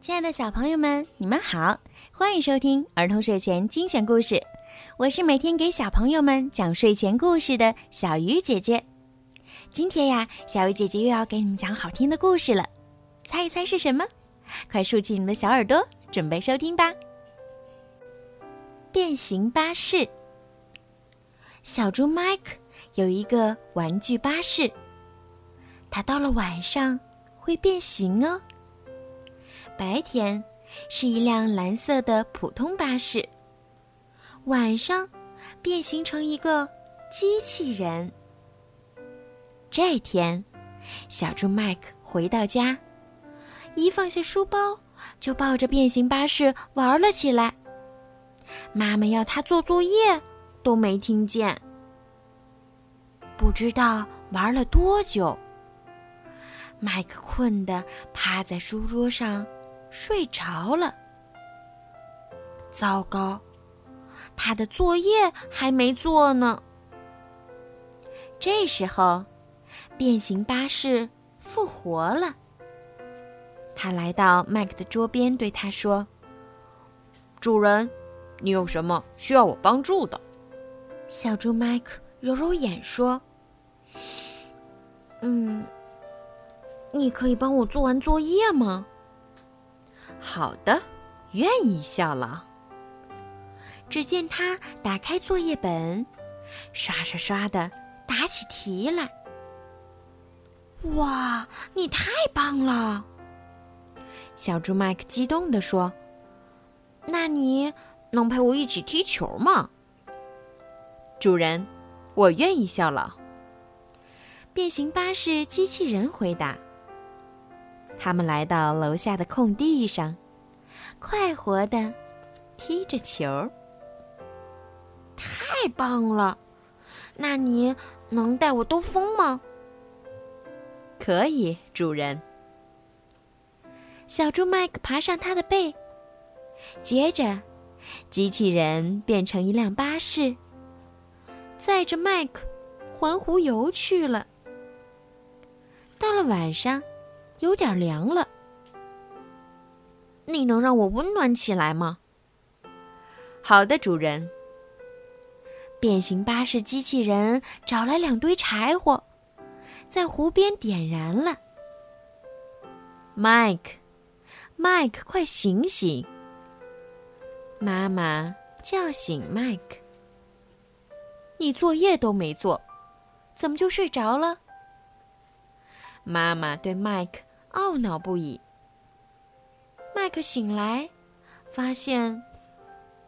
亲爱的小朋友们，你们好，欢迎收听儿童睡前精选故事。我是每天给小朋友们讲睡前故事的小鱼姐姐。今天呀，小鱼姐姐又要给你们讲好听的故事了，猜一猜是什么？快竖起你们的小耳朵，准备收听吧。变形巴士。小猪麦克有一个玩具巴士，它到了晚上会变形哦。白天是一辆蓝色的普通巴士，晚上变形成一个机器人。这天，小猪麦克回到家，一放下书包，就抱着变形巴士玩了起来。妈妈要他做作业，都没听见。不知道玩了多久，麦克困得趴在书桌上。睡着了。糟糕，他的作业还没做呢。这时候，变形巴士复活了。他来到麦克的桌边，对他说：“主人，你有什么需要我帮助的？”小猪麦克揉揉眼说：“嗯，你可以帮我做完作业吗？”好的，愿意效劳。只见他打开作业本，刷刷刷的答起题来。哇，你太棒了！小猪麦克激动地说：“那你能陪我一起踢球吗？”主人，我愿意效劳。变形巴士机器人回答。他们来到楼下的空地上，快活的踢着球。太棒了！那你能带我兜风吗？可以，主人。小猪麦克爬上他的背，接着，机器人变成一辆巴士，载着麦克环湖游去了。到了晚上。有点凉了，你能让我温暖起来吗？好的，主人。变形巴士机器人找来两堆柴火，在湖边点燃了。麦克，麦克，快醒醒！妈妈叫醒麦克。你作业都没做，怎么就睡着了？妈妈对麦克。懊恼不已。麦克醒来，发现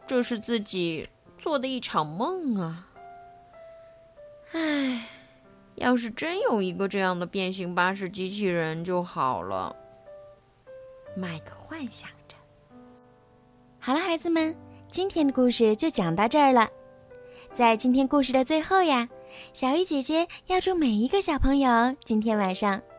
这是自己做的一场梦啊！唉，要是真有一个这样的变形巴士机器人就好了。麦克幻想着。好了，孩子们，今天的故事就讲到这儿了。在今天故事的最后呀，小鱼姐姐要祝每一个小朋友今天晚上